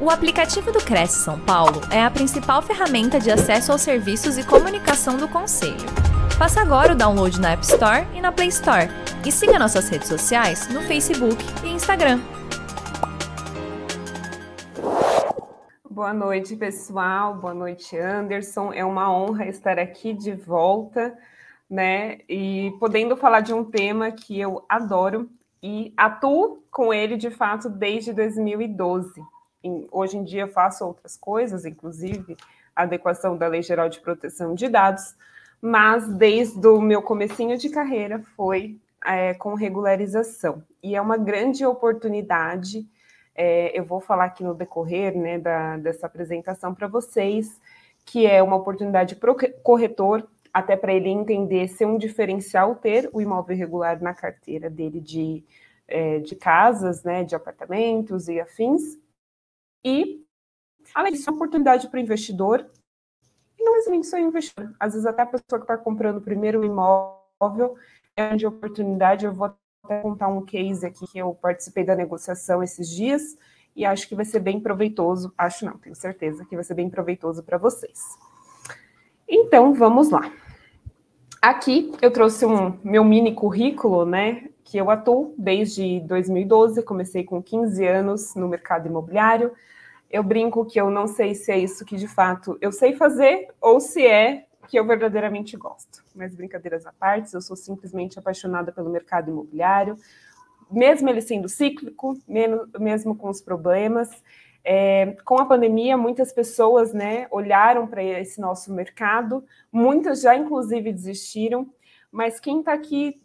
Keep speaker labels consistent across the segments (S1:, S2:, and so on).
S1: O aplicativo do Cresce São Paulo é a principal ferramenta de acesso aos serviços e comunicação do Conselho. Faça agora o download na App Store e na Play Store. E siga nossas redes sociais no Facebook e Instagram.
S2: Boa noite, pessoal. Boa noite, Anderson. É uma honra estar aqui de volta, né? E podendo falar de um tema que eu adoro e atuo com ele de fato desde 2012 hoje em dia faço outras coisas, inclusive adequação da Lei Geral de Proteção de Dados, mas desde o meu comecinho de carreira foi é, com regularização. E é uma grande oportunidade, é, eu vou falar aqui no decorrer né, da, dessa apresentação para vocês, que é uma oportunidade para o corretor, até para ele entender ser um diferencial ter o imóvel irregular na carteira dele de, é, de casas, né, de apartamentos e afins, e, além disso, é oportunidade para o investidor, e não é só investidor, às vezes até a pessoa que está comprando o primeiro imóvel é de oportunidade. Eu vou até contar um case aqui que eu participei da negociação esses dias e acho que vai ser bem proveitoso. Acho não, tenho certeza que vai ser bem proveitoso para vocês. Então, vamos lá. Aqui eu trouxe um meu mini currículo, né? Que eu atuo desde 2012, comecei com 15 anos no mercado imobiliário. Eu brinco que eu não sei se é isso que de fato eu sei fazer ou se é que eu verdadeiramente gosto. Mas brincadeiras à parte, eu sou simplesmente apaixonada pelo mercado imobiliário, mesmo ele sendo cíclico, mesmo com os problemas. É, com a pandemia, muitas pessoas né, olharam para esse nosso mercado, muitas já inclusive desistiram, mas quem está aqui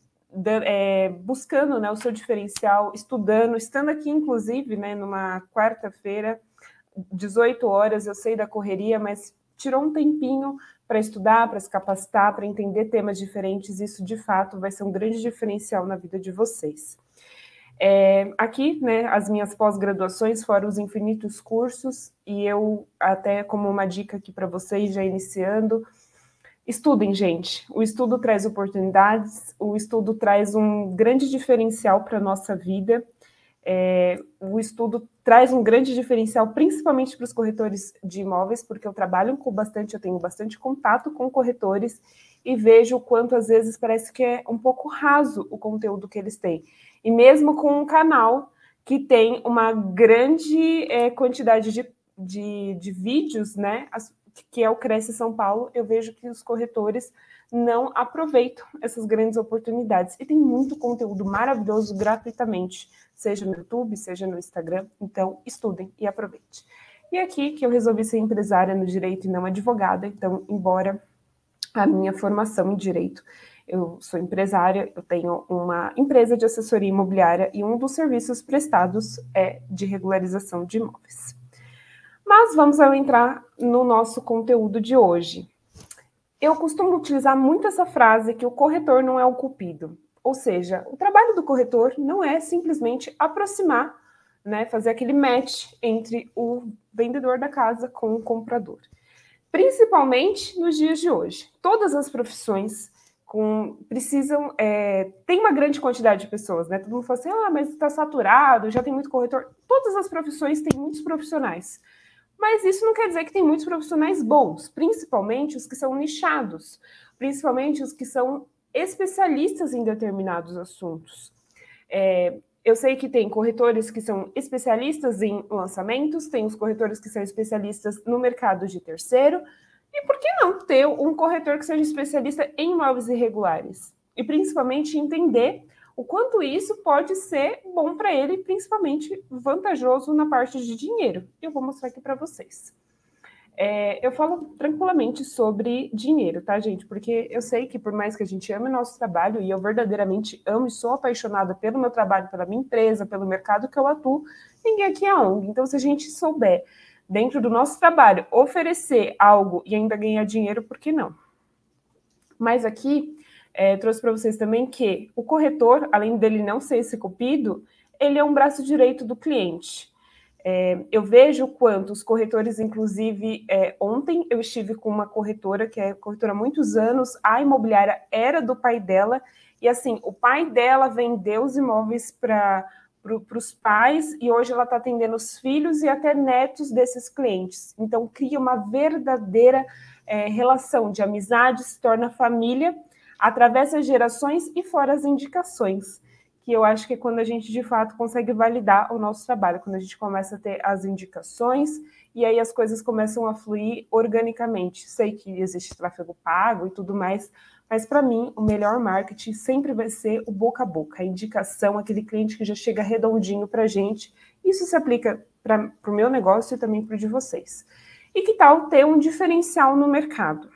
S2: é, buscando né, o seu diferencial, estudando, estando aqui inclusive né, numa quarta-feira, 18 horas, eu sei da correria, mas tirou um tempinho para estudar, para se capacitar, para entender temas diferentes, isso de fato vai ser um grande diferencial na vida de vocês. É, aqui, né, as minhas pós-graduações foram os infinitos cursos, e eu, até como uma dica aqui para vocês, já iniciando, estudem, gente. O estudo traz oportunidades, o estudo traz um grande diferencial para a nossa vida. É, o estudo traz um grande diferencial, principalmente para os corretores de imóveis, porque eu trabalho com bastante, eu tenho bastante contato com corretores e vejo o quanto às vezes parece que é um pouco raso o conteúdo que eles têm. E mesmo com um canal que tem uma grande é, quantidade de, de, de vídeos, né? Que é o Cresce São Paulo, eu vejo que os corretores não aproveitam essas grandes oportunidades. E tem muito conteúdo maravilhoso gratuitamente, seja no YouTube, seja no Instagram. Então, estudem e aproveitem. E aqui que eu resolvi ser empresária no direito e não advogada, então, embora a minha formação em direito eu sou empresária, eu tenho uma empresa de assessoria imobiliária e um dos serviços prestados é de regularização de imóveis. Mas vamos entrar no nosso conteúdo de hoje. Eu costumo utilizar muito essa frase que o corretor não é o cupido. Ou seja, o trabalho do corretor não é simplesmente aproximar, né, fazer aquele match entre o vendedor da casa com o comprador. Principalmente nos dias de hoje. Todas as profissões com, precisam. É, tem uma grande quantidade de pessoas, né? Todo mundo fala assim: ah, mas está saturado, já tem muito corretor. Todas as profissões têm muitos profissionais. Mas isso não quer dizer que tem muitos profissionais bons, principalmente os que são nichados, principalmente os que são especialistas em determinados assuntos. É, eu sei que tem corretores que são especialistas em lançamentos, tem os corretores que são especialistas no mercado de terceiro, e por que não ter um corretor que seja especialista em imóveis irregulares? E principalmente entender o quanto isso pode ser bom para ele, principalmente vantajoso na parte de dinheiro. Eu vou mostrar aqui para vocês. É, eu falo tranquilamente sobre dinheiro, tá, gente? Porque eu sei que por mais que a gente ame o nosso trabalho, e eu verdadeiramente amo e sou apaixonada pelo meu trabalho, pela minha empresa, pelo mercado que eu atuo, ninguém aqui é ONG. Então, se a gente souber dentro do nosso trabalho, oferecer algo e ainda ganhar dinheiro, por que não? Mas aqui, é, trouxe para vocês também que o corretor, além dele não ser esse cupido, ele é um braço direito do cliente. É, eu vejo quanto os corretores, inclusive, é, ontem eu estive com uma corretora, que é corretora há muitos anos, a imobiliária era do pai dela, e assim, o pai dela vendeu os imóveis para para os pais e hoje ela está atendendo os filhos e até netos desses clientes. Então, cria uma verdadeira é, relação de amizade, se torna família, através das gerações e fora as indicações, que eu acho que é quando a gente de fato consegue validar o nosso trabalho, quando a gente começa a ter as indicações e aí as coisas começam a fluir organicamente. Sei que existe tráfego pago e tudo mais, mas para mim, o melhor marketing sempre vai ser o boca a boca, a indicação, aquele cliente que já chega redondinho para a gente. Isso se aplica para o meu negócio e também para o de vocês. E que tal ter um diferencial no mercado?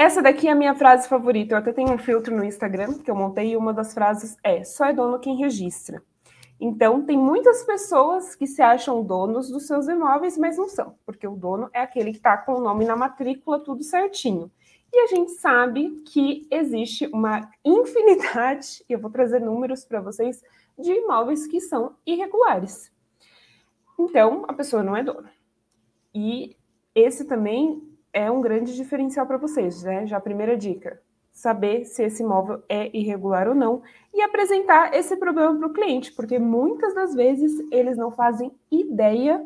S2: Essa daqui é a minha frase favorita. Eu até tenho um filtro no Instagram que eu montei e uma das frases é: só é dono quem registra. Então, tem muitas pessoas que se acham donos dos seus imóveis, mas não são, porque o dono é aquele que está com o nome na matrícula, tudo certinho. E a gente sabe que existe uma infinidade, e eu vou trazer números para vocês, de imóveis que são irregulares. Então, a pessoa não é dona. E esse também é um grande diferencial para vocês, né? Já a primeira dica, saber se esse imóvel é irregular ou não e apresentar esse problema para o cliente, porque muitas das vezes eles não fazem ideia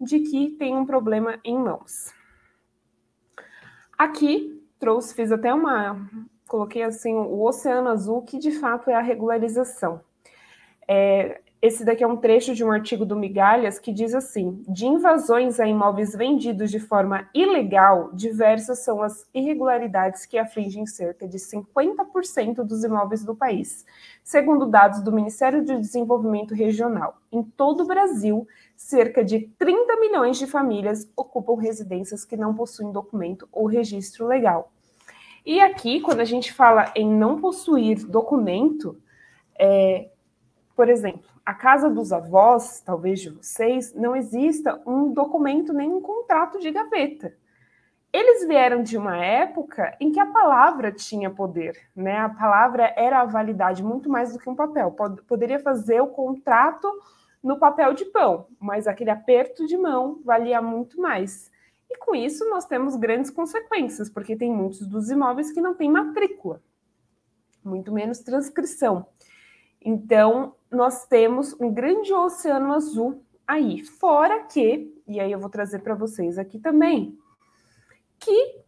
S2: de que tem um problema em mãos. Aqui trouxe, fiz até uma, coloquei assim o oceano azul, que de fato é a regularização. É, esse daqui é um trecho de um artigo do Migalhas que diz assim: de invasões a imóveis vendidos de forma ilegal, diversas são as irregularidades que afligem cerca de 50% dos imóveis do país, segundo dados do Ministério do Desenvolvimento Regional. Em todo o Brasil, cerca de 30 milhões de famílias ocupam residências que não possuem documento ou registro legal. E aqui, quando a gente fala em não possuir documento, é, por exemplo, a casa dos avós, talvez de vocês, não exista um documento nem um contrato de gaveta. Eles vieram de uma época em que a palavra tinha poder, né? A palavra era a validade muito mais do que um papel. Pod poderia fazer o contrato no papel de pão, mas aquele aperto de mão valia muito mais. E com isso nós temos grandes consequências, porque tem muitos dos imóveis que não têm matrícula, muito menos transcrição. Então, nós temos um grande oceano azul aí, fora que, e aí eu vou trazer para vocês aqui também, que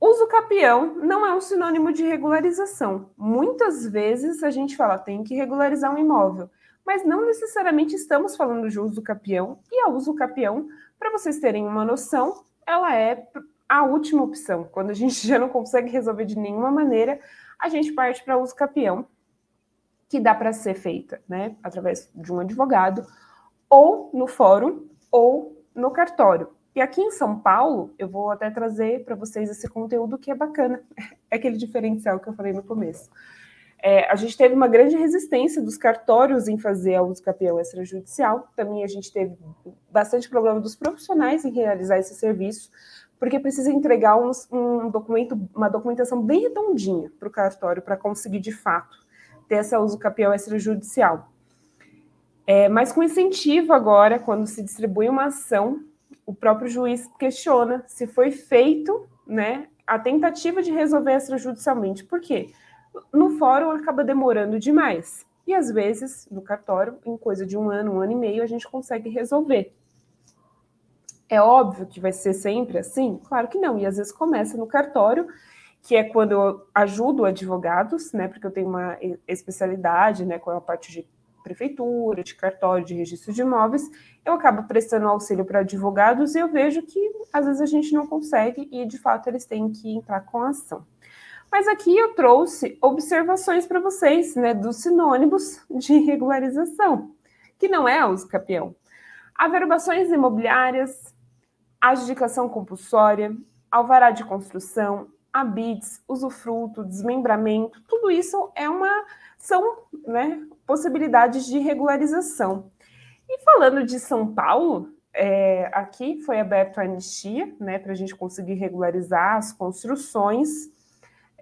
S2: uso capião não é um sinônimo de regularização. Muitas vezes a gente fala tem que regularizar um imóvel, mas não necessariamente estamos falando de uso capião, e a uso capião, para vocês terem uma noção, ela é a última opção. Quando a gente já não consegue resolver de nenhuma maneira, a gente parte para uso capião, que dá para ser feita, né, através de um advogado, ou no fórum, ou no cartório. E aqui em São Paulo, eu vou até trazer para vocês esse conteúdo que é bacana, é aquele diferencial que eu falei no começo. É, a gente teve uma grande resistência dos cartórios em fazer a uso capião extrajudicial. Também a gente teve bastante problema dos profissionais em realizar esse serviço, porque precisa entregar um documento, uma documentação bem redondinha para o cartório para conseguir de fato ter essa uso capião extrajudicial. É, mas com incentivo agora, quando se distribui uma ação, o próprio juiz questiona se foi feito né, a tentativa de resolver extrajudicialmente. Por quê? no fórum acaba demorando demais. E às vezes, no cartório, em coisa de um ano, um ano e meio, a gente consegue resolver. É óbvio que vai ser sempre assim? Claro que não. E às vezes começa no cartório, que é quando eu ajudo advogados, né? Porque eu tenho uma especialidade, né? Com a parte de prefeitura, de cartório, de registro de imóveis, eu acabo prestando auxílio para advogados e eu vejo que às vezes a gente não consegue e de fato eles têm que entrar com a ação. Mas aqui eu trouxe observações para vocês, né, dos sinônimos de regularização, que não é uso capião. Averbações imobiliárias, adjudicação compulsória, alvará de construção, habites, usufruto, desmembramento, tudo isso é uma são né, possibilidades de regularização. E falando de São Paulo, é, aqui foi aberto a anistia, né, para a gente conseguir regularizar as construções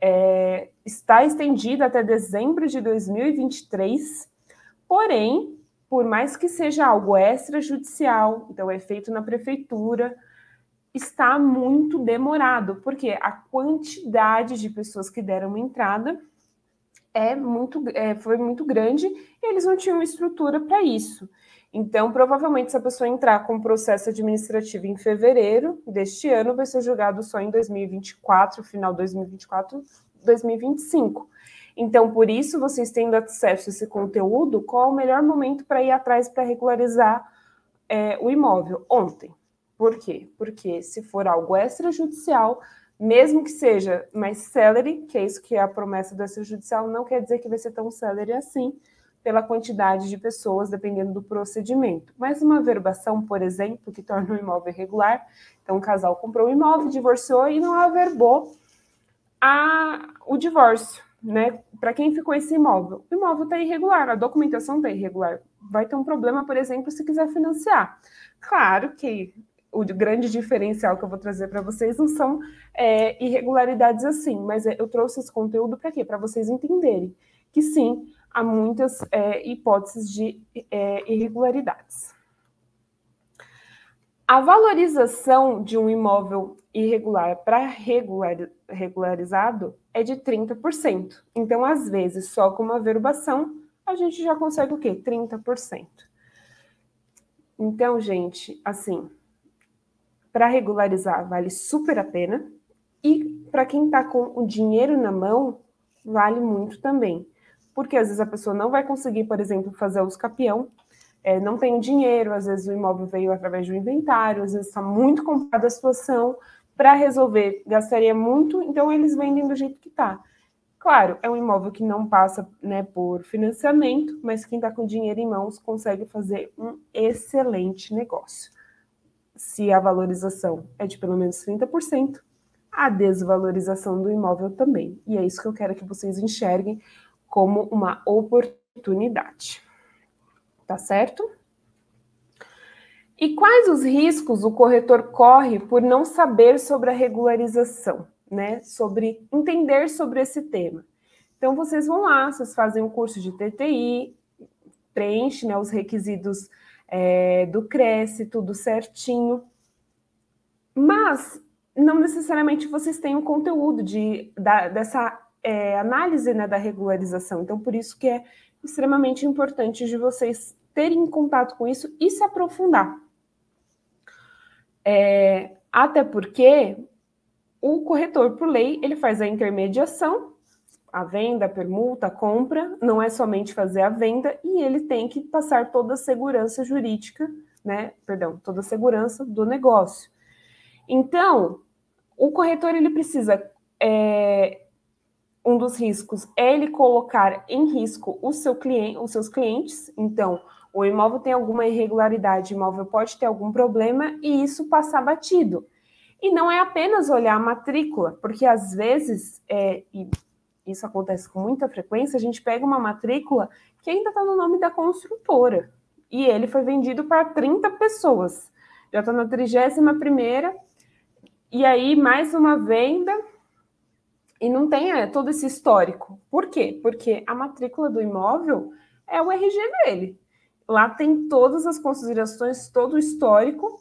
S2: é, está estendida até dezembro de 2023, porém, por mais que seja algo extrajudicial, então é feito na prefeitura, está muito demorado, porque a quantidade de pessoas que deram entrada é muito, é, foi muito grande e eles não tinham estrutura para isso. Então, provavelmente, se a pessoa entrar com processo administrativo em fevereiro deste ano, vai ser julgado só em 2024, final 2024, 2025. Então, por isso, vocês tendo acesso a esse conteúdo, qual o melhor momento para ir atrás para regularizar é, o imóvel? Ontem. Por quê? Porque se for algo extrajudicial, mesmo que seja mais celery, que é isso que é a promessa do extrajudicial, não quer dizer que vai ser tão celery assim, pela quantidade de pessoas, dependendo do procedimento. Mas uma verbação, por exemplo, que torna o imóvel irregular, então o casal comprou o imóvel, divorciou e não averbou a, o divórcio, né? Para quem ficou esse imóvel? O imóvel está irregular, a documentação está irregular. Vai ter um problema, por exemplo, se quiser financiar. Claro que o grande diferencial que eu vou trazer para vocês não são é, irregularidades assim, mas eu trouxe esse conteúdo para quê? Para vocês entenderem que sim, há muitas é, hipóteses de é, irregularidades. A valorização de um imóvel irregular para regular, regularizado é de 30%. Então, às vezes, só com uma verbação, a gente já consegue o quê? 30%. Então, gente, assim, para regularizar vale super a pena. E para quem está com o dinheiro na mão, vale muito também porque às vezes a pessoa não vai conseguir, por exemplo, fazer os capião, é, não tem dinheiro, às vezes o imóvel veio através do inventário, às vezes está muito complicada a situação, para resolver gastaria muito, então eles vendem do jeito que está. Claro, é um imóvel que não passa né, por financiamento, mas quem está com dinheiro em mãos consegue fazer um excelente negócio. Se a valorização é de pelo menos 30%, a desvalorização do imóvel também. E é isso que eu quero que vocês enxerguem como uma oportunidade. Tá certo? E quais os riscos o corretor corre por não saber sobre a regularização, né? Sobre entender sobre esse tema. Então vocês vão lá, vocês fazem um curso de TTI, preenche né, os requisitos é, do Cresce, tudo certinho. Mas não necessariamente vocês têm o conteúdo de, da, dessa é, análise né, da regularização. Então, por isso que é extremamente importante de vocês terem contato com isso e se aprofundar. É, até porque o corretor, por lei, ele faz a intermediação, a venda, a permuta, a compra, não é somente fazer a venda, e ele tem que passar toda a segurança jurídica, né? Perdão, toda a segurança do negócio. Então, o corretor ele precisa é, um dos riscos é ele colocar em risco o seu cliente, os seus clientes. Então, o imóvel tem alguma irregularidade, o imóvel pode ter algum problema e isso passar batido. E não é apenas olhar a matrícula, porque às vezes, é, e isso acontece com muita frequência, a gente pega uma matrícula que ainda está no nome da construtora e ele foi vendido para 30 pessoas. Já está na 31 primeira, e aí mais uma venda e não tem é, todo esse histórico. Por quê? Porque a matrícula do imóvel é o RG dele. Lá tem todas as considerações, todo o histórico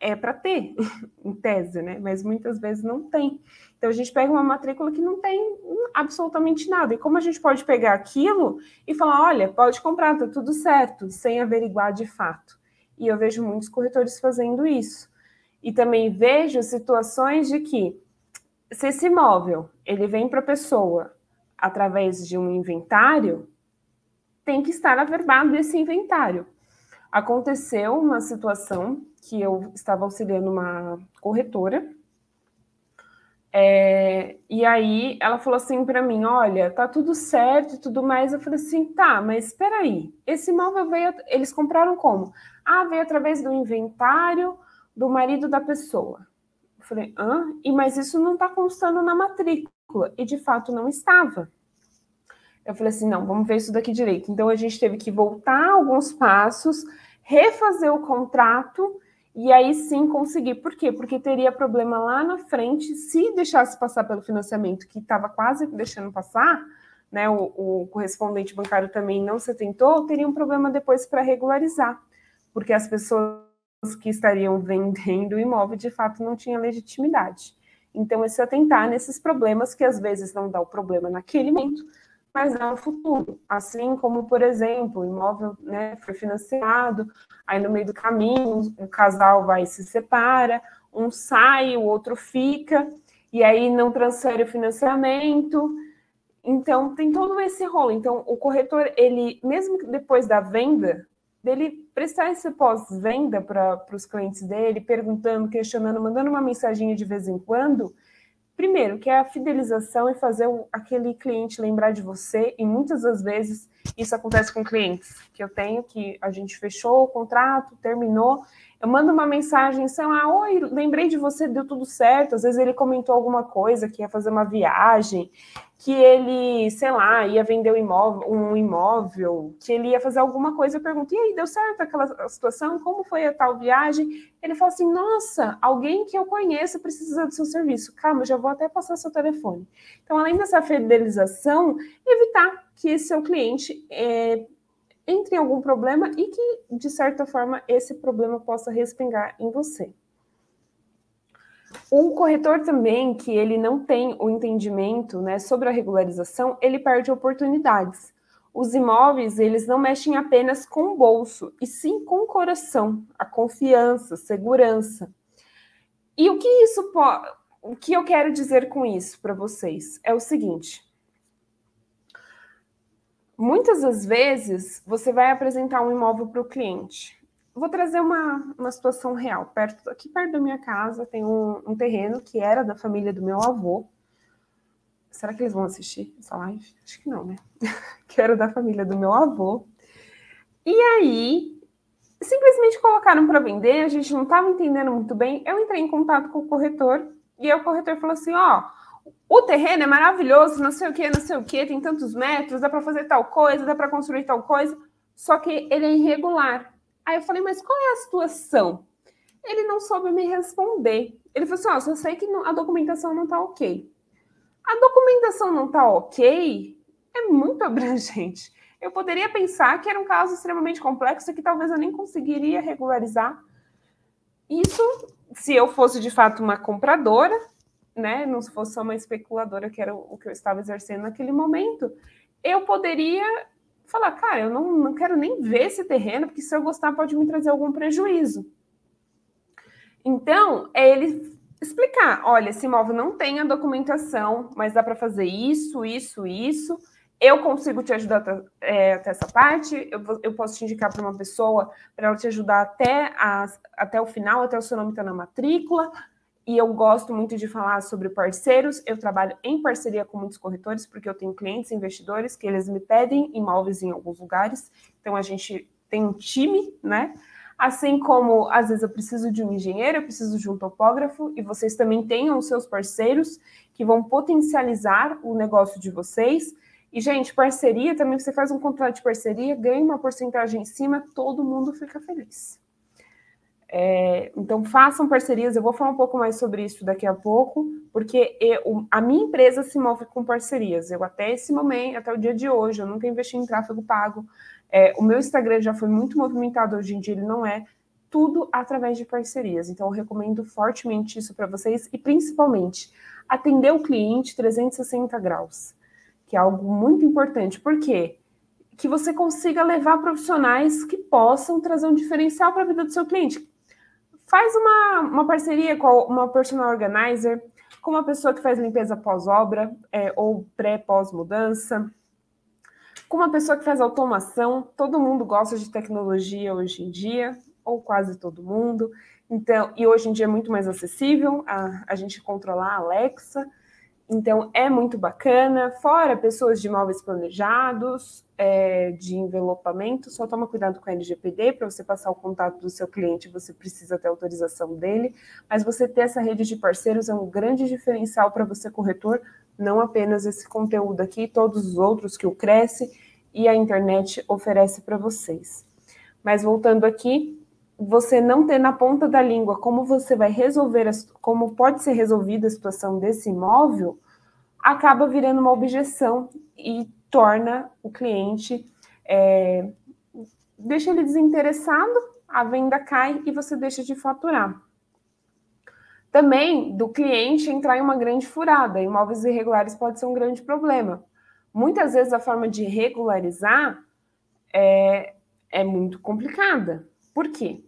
S2: é para ter, em tese, né? Mas muitas vezes não tem. Então a gente pega uma matrícula que não tem absolutamente nada. E como a gente pode pegar aquilo e falar, olha, pode comprar, tá tudo certo, sem averiguar de fato. E eu vejo muitos corretores fazendo isso. E também vejo situações de que se esse imóvel ele vem para a pessoa através de um inventário, tem que estar averbado esse inventário. Aconteceu uma situação que eu estava auxiliando uma corretora, é, e aí ela falou assim para mim: olha, tá tudo certo e tudo mais. Eu falei assim: tá, mas espera aí, esse imóvel veio, eles compraram como? Ah, veio através do inventário do marido da pessoa. Falei, hã? E, mas isso não está constando na matrícula. E de fato não estava. Eu falei assim: não, vamos ver isso daqui direito. Então a gente teve que voltar alguns passos, refazer o contrato e aí sim conseguir. Por quê? Porque teria problema lá na frente se deixasse passar pelo financiamento, que estava quase deixando passar, né? O, o, correspondente bancário também não se atentou, teria um problema depois para regularizar, porque as pessoas que estariam vendendo o imóvel de fato não tinha legitimidade. Então, é se atentar nesses problemas que às vezes não dá o problema naquele momento, mas não no futuro. Assim como, por exemplo, o imóvel né, foi financiado, aí no meio do caminho o casal vai e se separa, um sai, o outro fica, e aí não transfere o financiamento. Então, tem todo esse rolo. Então, o corretor, ele, mesmo depois da venda, dele prestar esse pós-venda para os clientes dele, perguntando, questionando, mandando uma mensaginha de vez em quando, primeiro, que é a fidelização e fazer aquele cliente lembrar de você, e muitas das vezes isso acontece com clientes que eu tenho, que a gente fechou o contrato, terminou, eu mando uma mensagem, sei lá, oi, lembrei de você, deu tudo certo. Às vezes ele comentou alguma coisa, que ia fazer uma viagem, que ele, sei lá, ia vender um imóvel, um imóvel, que ele ia fazer alguma coisa. Eu pergunto, e aí, deu certo aquela situação? Como foi a tal viagem? Ele fala assim, nossa, alguém que eu conheço precisa do seu serviço. Calma, já vou até passar seu telefone. Então, além dessa fidelização, evitar que seu cliente é, entre em algum problema e que, de certa forma, esse problema possa respingar em você. O corretor também, que ele não tem o entendimento né, sobre a regularização, ele perde oportunidades. Os imóveis, eles não mexem apenas com o bolso, e sim com o coração, a confiança, segurança. E o que isso o que eu quero dizer com isso para vocês é o seguinte: Muitas das vezes você vai apresentar um imóvel para o cliente. Vou trazer uma, uma situação real. Perto, aqui perto da minha casa tem um, um terreno que era da família do meu avô. Será que eles vão assistir essa live? Acho que não, né? que era da família do meu avô. E aí, simplesmente colocaram para vender, a gente não estava entendendo muito bem. Eu entrei em contato com o corretor e o corretor falou assim: ó, oh, o terreno é maravilhoso, não sei o que, não sei o que, tem tantos metros, dá para fazer tal coisa, dá para construir tal coisa, só que ele é irregular. Aí eu falei, mas qual é a situação? Ele não soube me responder. Ele falou assim: ó, só sei que a documentação não está ok. A documentação não está ok é muito abrangente. Eu poderia pensar que era um caso extremamente complexo que talvez eu nem conseguiria regularizar. Isso, se eu fosse de fato uma compradora, né, não fosse só uma especuladora, que era o que eu estava exercendo naquele momento, eu poderia falar, cara, eu não, não quero nem ver esse terreno, porque se eu gostar pode me trazer algum prejuízo. Então, é ele explicar, olha, esse imóvel não tem a documentação, mas dá para fazer isso, isso, isso. Eu consigo te ajudar é, até essa parte, eu, eu posso te indicar para uma pessoa para ela te ajudar até, a, até o final, até o seu nome estar tá na matrícula e eu gosto muito de falar sobre parceiros. Eu trabalho em parceria com muitos corretores, porque eu tenho clientes investidores que eles me pedem imóveis em alguns lugares. Então a gente tem um time, né? Assim como às vezes eu preciso de um engenheiro, eu preciso de um topógrafo, e vocês também tenham os seus parceiros que vão potencializar o negócio de vocês. E, gente, parceria também, você faz um contrato de parceria, ganha uma porcentagem em cima, todo mundo fica feliz. É, então, façam parcerias. Eu vou falar um pouco mais sobre isso daqui a pouco, porque eu, a minha empresa se move com parcerias. Eu, até esse momento, até o dia de hoje, eu nunca investi em tráfego pago. É, o meu Instagram já foi muito movimentado, hoje em dia ele não é. Tudo através de parcerias. Então, eu recomendo fortemente isso para vocês e, principalmente, atender o cliente 360 graus, que é algo muito importante. Por quê? Que você consiga levar profissionais que possam trazer um diferencial para a vida do seu cliente Faz uma, uma parceria com uma personal organizer, com uma pessoa que faz limpeza pós-obra é, ou pré-pós-mudança, com uma pessoa que faz automação. Todo mundo gosta de tecnologia hoje em dia, ou quase todo mundo. Então, e hoje em dia é muito mais acessível a, a gente controlar a Alexa. Então, é muito bacana. Fora pessoas de imóveis planejados, é, de envelopamento, só toma cuidado com a LGPD, para você passar o contato do seu cliente, você precisa ter autorização dele. Mas você ter essa rede de parceiros é um grande diferencial para você, corretor, não apenas esse conteúdo aqui, todos os outros que o Cresce e a internet oferece para vocês. Mas voltando aqui, você não ter na ponta da língua como você vai resolver, como pode ser resolvida a situação desse imóvel, acaba virando uma objeção e torna o cliente, é, deixa ele desinteressado, a venda cai e você deixa de faturar. Também do cliente entrar em uma grande furada, imóveis irregulares pode ser um grande problema, muitas vezes a forma de regularizar é, é muito complicada. Por quê?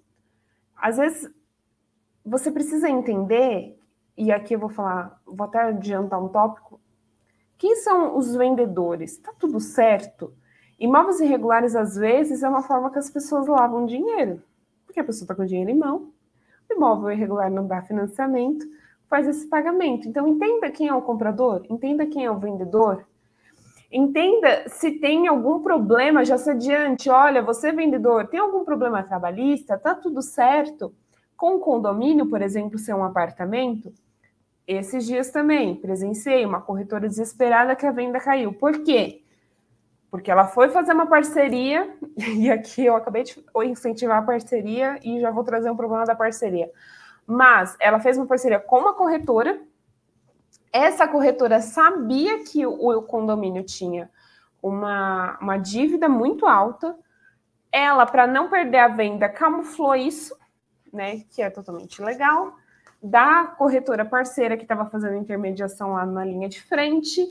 S2: Às vezes você precisa entender, e aqui eu vou falar, vou até adiantar um tópico, quem são os vendedores? Tá tudo certo? Imóveis irregulares, às vezes, é uma forma que as pessoas lavam dinheiro, porque a pessoa está com dinheiro em mão, o imóvel irregular não dá financiamento, faz esse pagamento. Então, entenda quem é o comprador, entenda quem é o vendedor, Entenda se tem algum problema, já se adiante. Olha, você vendedor, tem algum problema trabalhista? Tá tudo certo? Com o condomínio, por exemplo, ser um apartamento, esses dias também presenciei uma corretora desesperada que a venda caiu. Por quê? Porque ela foi fazer uma parceria, e aqui eu acabei de incentivar a parceria e já vou trazer um problema da parceria. Mas ela fez uma parceria com uma corretora essa corretora sabia que o, condomínio tinha uma, uma dívida muito alta. Ela, para não perder a venda, camuflou isso, né? Que é totalmente legal. Da corretora parceira que estava fazendo intermediação lá na linha de frente.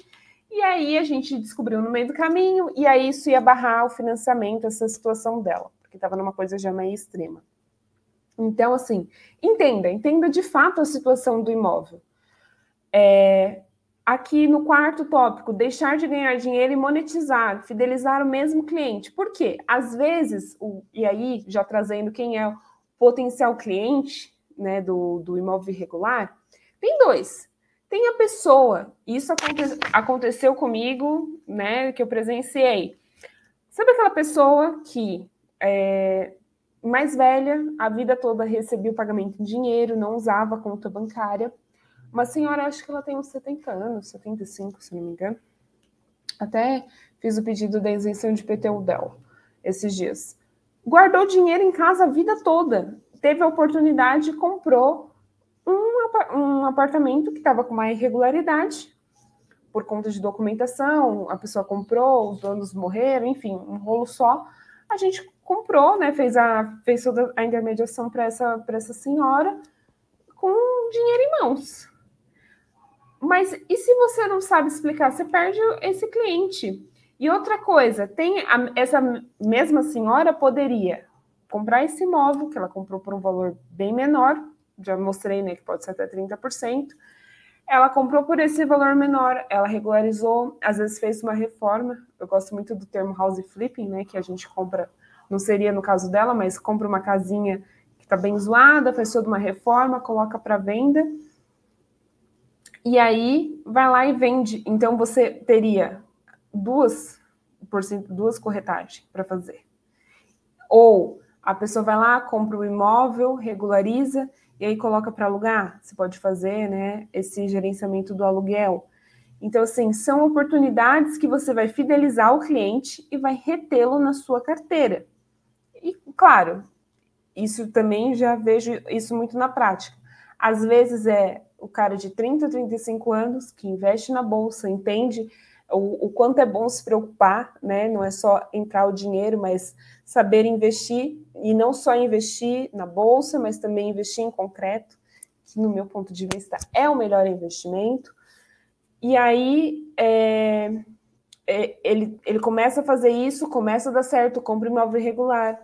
S2: E aí a gente descobriu no meio do caminho, e aí isso ia barrar o financiamento, essa situação dela, porque estava numa coisa já meio extrema. Então, assim, entenda, entenda de fato a situação do imóvel. É, aqui no quarto tópico, deixar de ganhar dinheiro e monetizar, fidelizar o mesmo cliente. Por quê? Às vezes, o, e aí já trazendo quem é o potencial cliente né, do, do imóvel irregular, tem dois. Tem a pessoa, isso aconte, aconteceu comigo, né, que eu presenciei. Sabe aquela pessoa que é mais velha, a vida toda recebia o pagamento em dinheiro, não usava conta bancária, uma senhora, acho que ela tem uns 70 anos, 75, se não me engano. Até fiz o pedido da isenção de PTU dela esses dias. Guardou dinheiro em casa a vida toda. Teve a oportunidade, comprou um, um apartamento que estava com uma irregularidade por conta de documentação. A pessoa comprou, os donos morreram, enfim, um rolo só. A gente comprou, né? Fez a, fez toda a intermediação para essa, essa senhora com dinheiro em mãos. Mas e se você não sabe explicar? Você perde esse cliente. E outra coisa, tem a, essa mesma senhora poderia comprar esse imóvel, que ela comprou por um valor bem menor, já mostrei né, que pode ser até 30%. Ela comprou por esse valor menor, ela regularizou, às vezes fez uma reforma. Eu gosto muito do termo house flipping, né? Que a gente compra, não seria no caso dela, mas compra uma casinha que está bem zoada, faz toda uma reforma, coloca para venda e aí vai lá e vende. Então você teria duas, por cento, duas corretagens para fazer. Ou a pessoa vai lá, compra o imóvel, regulariza e aí coloca para alugar. Você pode fazer, né, esse gerenciamento do aluguel. Então, assim, são oportunidades que você vai fidelizar o cliente e vai retê-lo na sua carteira. E, claro, isso também já vejo isso muito na prática. Às vezes é o cara de 30, 35 anos que investe na bolsa, entende o, o, quanto é bom se preocupar, né? Não é só entrar o dinheiro, mas saber investir e não só investir na bolsa, mas também investir em concreto, que no meu ponto de vista é o melhor investimento. E aí é, é, ele, ele começa a fazer isso, começa a dar certo, compra imóvel irregular,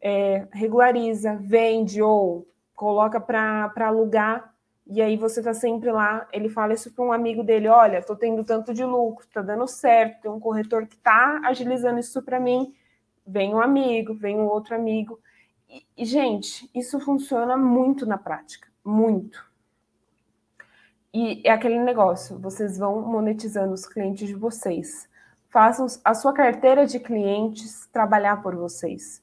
S2: é, regulariza, vende ou coloca para alugar e aí você tá sempre lá, ele fala isso para um amigo dele, olha, tô tendo tanto de lucro, tá dando certo, tem um corretor que tá agilizando isso para mim. Vem um amigo, vem um outro amigo. E, e, gente, isso funciona muito na prática, muito. E é aquele negócio, vocês vão monetizando os clientes de vocês. Façam a sua carteira de clientes trabalhar por vocês.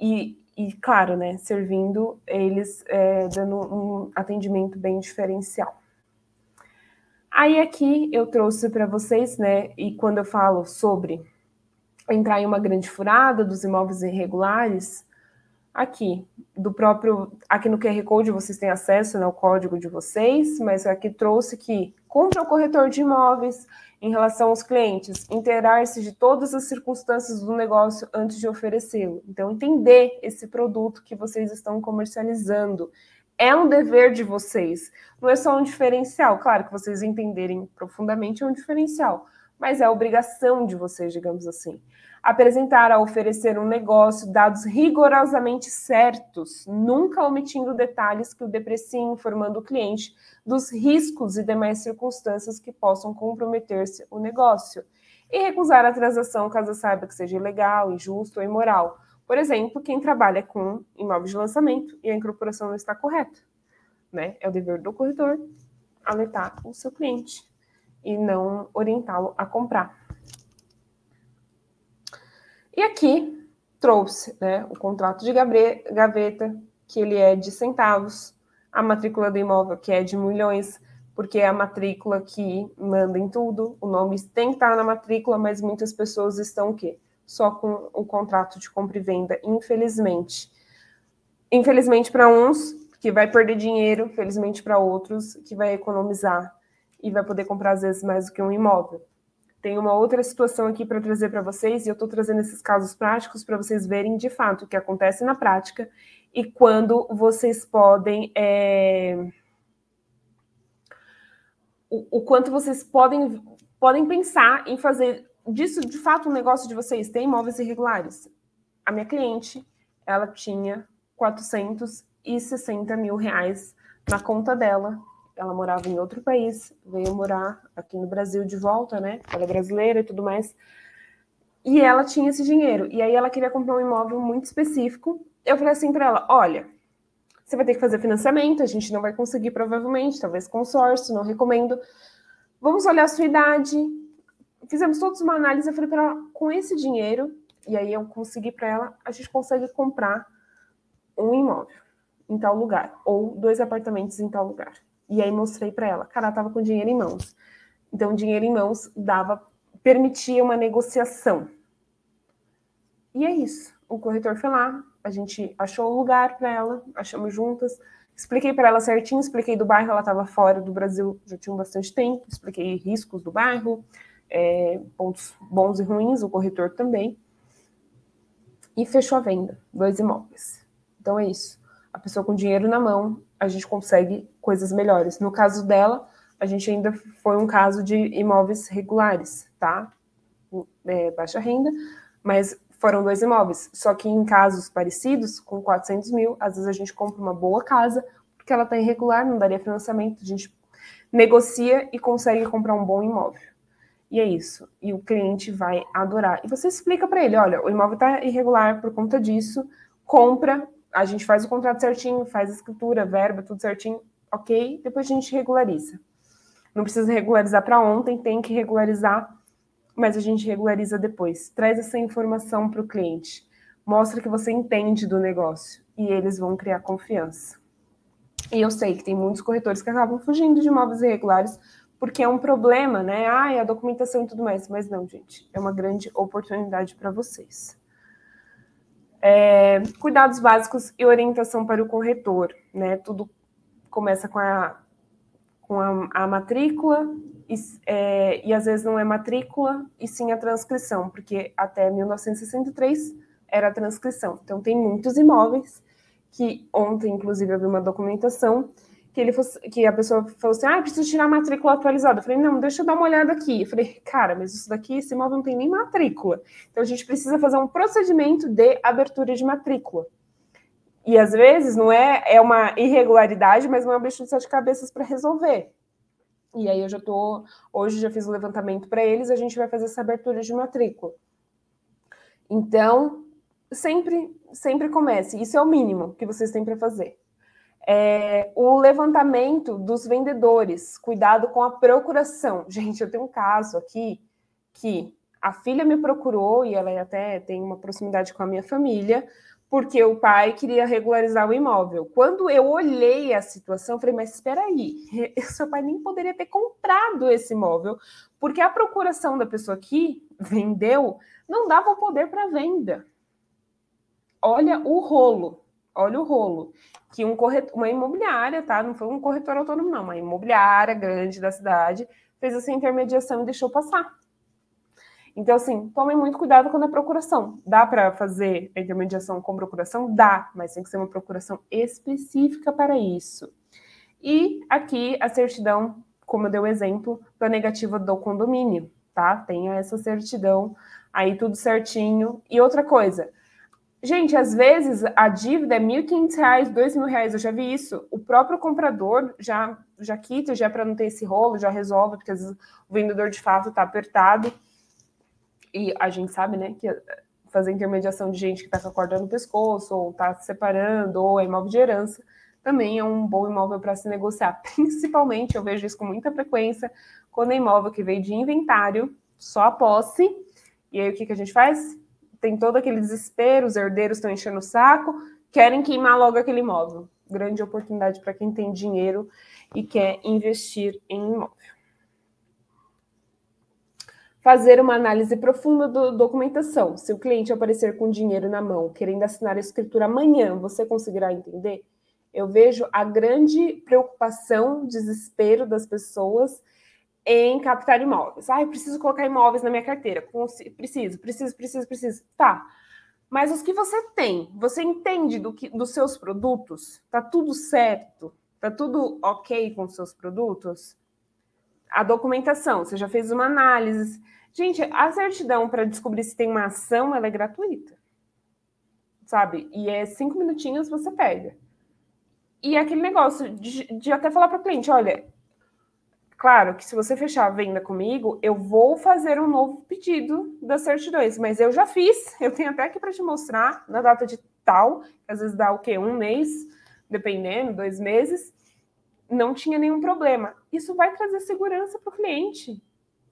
S2: E e, claro, né, servindo eles, é, dando um atendimento bem diferencial. Aí aqui eu trouxe para vocês, né, e quando eu falo sobre entrar em uma grande furada dos imóveis irregulares, aqui, do próprio, aqui no QR Code vocês têm acesso né, ao código de vocês, mas aqui trouxe que cumpra o corretor de imóveis, em relação aos clientes, inteirar-se de todas as circunstâncias do negócio antes de oferecê-lo. Então, entender esse produto que vocês estão comercializando é um dever de vocês. Não é só um diferencial. Claro que vocês entenderem profundamente é um diferencial, mas é obrigação de vocês, digamos assim. Apresentar a oferecer um negócio dados rigorosamente certos, nunca omitindo detalhes que o depreciem, informando o cliente dos riscos e demais circunstâncias que possam comprometer-se o negócio. E recusar a transação caso saiba que seja ilegal, injusto ou imoral. Por exemplo, quem trabalha com imóveis de lançamento e a incorporação não está correta. Né? É o dever do corretor alertar o seu cliente e não orientá-lo a comprar. E aqui trouxe né, o contrato de gaveta, que ele é de centavos, a matrícula do imóvel, que é de milhões, porque é a matrícula que manda em tudo, o nome tem que estar na matrícula, mas muitas pessoas estão o quê? Só com o contrato de compra e venda, infelizmente. Infelizmente para uns, que vai perder dinheiro, felizmente para outros, que vai economizar e vai poder comprar às vezes mais do que um imóvel. Tem uma outra situação aqui para trazer para vocês, e eu estou trazendo esses casos práticos para vocês verem de fato o que acontece na prática e quando vocês podem. É... O, o, quanto vocês podem, podem pensar em fazer disso de fato um negócio de vocês. Tem imóveis irregulares. A minha cliente, ela tinha 460 mil reais na conta dela ela morava em outro país, veio morar aqui no Brasil de volta, né? Ela é brasileira e tudo mais. E ela tinha esse dinheiro. E aí ela queria comprar um imóvel muito específico. Eu falei assim para ela: olha, você vai ter que fazer financiamento, a gente não vai conseguir provavelmente, talvez consórcio, não recomendo. Vamos olhar a sua idade. Fizemos todos uma análise. Eu falei para ela: com esse dinheiro, e aí eu consegui para ela, a gente consegue comprar um imóvel em tal lugar, ou dois apartamentos em tal lugar. E aí mostrei para ela, cara, ela tava com dinheiro em mãos. Então, dinheiro em mãos dava, permitia uma negociação. E é isso. O corretor foi lá, a gente achou o lugar para ela, achamos juntas, expliquei para ela certinho, expliquei do bairro, ela estava fora do Brasil já tinha bastante tempo, expliquei riscos do bairro, é, pontos bons e ruins, o corretor também. E fechou a venda, dois imóveis. Então é isso. A pessoa com dinheiro na mão, a gente consegue coisas melhores. No caso dela, a gente ainda foi um caso de imóveis regulares, tá? É, baixa renda, mas foram dois imóveis. Só que em casos parecidos, com 400 mil, às vezes a gente compra uma boa casa, porque ela está irregular, não daria financiamento, a gente negocia e consegue comprar um bom imóvel. E é isso. E o cliente vai adorar. E você explica para ele: olha, o imóvel está irregular por conta disso, compra a gente faz o contrato certinho, faz a escritura, verba, tudo certinho, ok? Depois a gente regulariza. Não precisa regularizar para ontem, tem que regularizar, mas a gente regulariza depois. Traz essa informação para o cliente. Mostra que você entende do negócio e eles vão criar confiança. E eu sei que tem muitos corretores que acabam fugindo de imóveis irregulares porque é um problema, né? Ah, a documentação e tudo mais. Mas não, gente, é uma grande oportunidade para vocês. É, cuidados básicos e orientação para o corretor, né? Tudo começa com a, com a, a matrícula e, é, e às vezes não é matrícula e sim a transcrição, porque até 1963 era a transcrição. Então tem muitos imóveis que ontem, inclusive, eu vi uma documentação que ele fosse, que a pessoa falou assim: ah, preciso tirar a matrícula atualizada. Eu falei, não, deixa eu dar uma olhada aqui. Eu falei, cara, mas isso daqui, esse imóvel não tem nem matrícula. Então a gente precisa fazer um procedimento de abertura de matrícula. E às vezes não é, é uma irregularidade, mas não é uma bicho de sete cabeças para resolver. E aí eu já tô, hoje já fiz o levantamento para eles, a gente vai fazer essa abertura de matrícula. Então, sempre, sempre comece. Isso é o mínimo que vocês têm para fazer. É, o levantamento dos vendedores, cuidado com a procuração. Gente, eu tenho um caso aqui que a filha me procurou e ela até tem uma proximidade com a minha família, porque o pai queria regularizar o imóvel. Quando eu olhei a situação, falei, mas espera aí, seu pai nem poderia ter comprado esse imóvel, porque a procuração da pessoa que vendeu não dava o poder para venda. Olha o rolo, olha o rolo que um corretor, uma imobiliária, tá? Não foi um corretor autônomo, não, uma imobiliária grande da cidade fez essa intermediação e deixou passar. Então, assim, tomem muito cuidado com a procuração. Dá para fazer a intermediação com procuração? Dá, mas tem que ser uma procuração específica para isso. E aqui a certidão, como eu dei o exemplo, da negativa do condomínio, tá? Tenha essa certidão aí tudo certinho. E outra coisa, gente, às vezes a dívida é R$ 1.500, R$ 2.000, eu já vi isso. O próprio comprador já, já quita, já para não ter esse rolo, já resolve, porque às vezes o vendedor de fato está apertado. E a gente sabe, né, que fazer intermediação de gente que está com a corda no pescoço, ou está se separando, ou é imóvel de herança, também é um bom imóvel para se negociar. Principalmente, eu vejo isso com muita frequência, quando é imóvel que veio de inventário, só a posse, e aí o que, que a gente faz? Tem todo aquele desespero, os herdeiros estão enchendo o saco, querem queimar logo aquele imóvel. Grande oportunidade para quem tem dinheiro e quer investir em imóvel fazer uma análise profunda da documentação. Se o cliente aparecer com dinheiro na mão, querendo assinar a escritura amanhã, você conseguirá entender? Eu vejo a grande preocupação, desespero das pessoas em captar imóveis. Ah, eu preciso colocar imóveis na minha carteira. Preciso, preciso, preciso, preciso. Tá. Mas os que você tem, você entende do que, dos seus produtos? Tá tudo certo? Tá tudo ok com os seus produtos? A documentação, você já fez uma análise, Gente, a certidão para descobrir se tem uma ação, ela é gratuita. Sabe? E é cinco minutinhos você pega. E é aquele negócio de, de até falar para o cliente, olha, claro que se você fechar a venda comigo, eu vou fazer um novo pedido das certidões, mas eu já fiz, eu tenho até aqui para te mostrar na data de tal, às vezes dá o quê? Um mês, dependendo, dois meses, não tinha nenhum problema. Isso vai trazer segurança para o cliente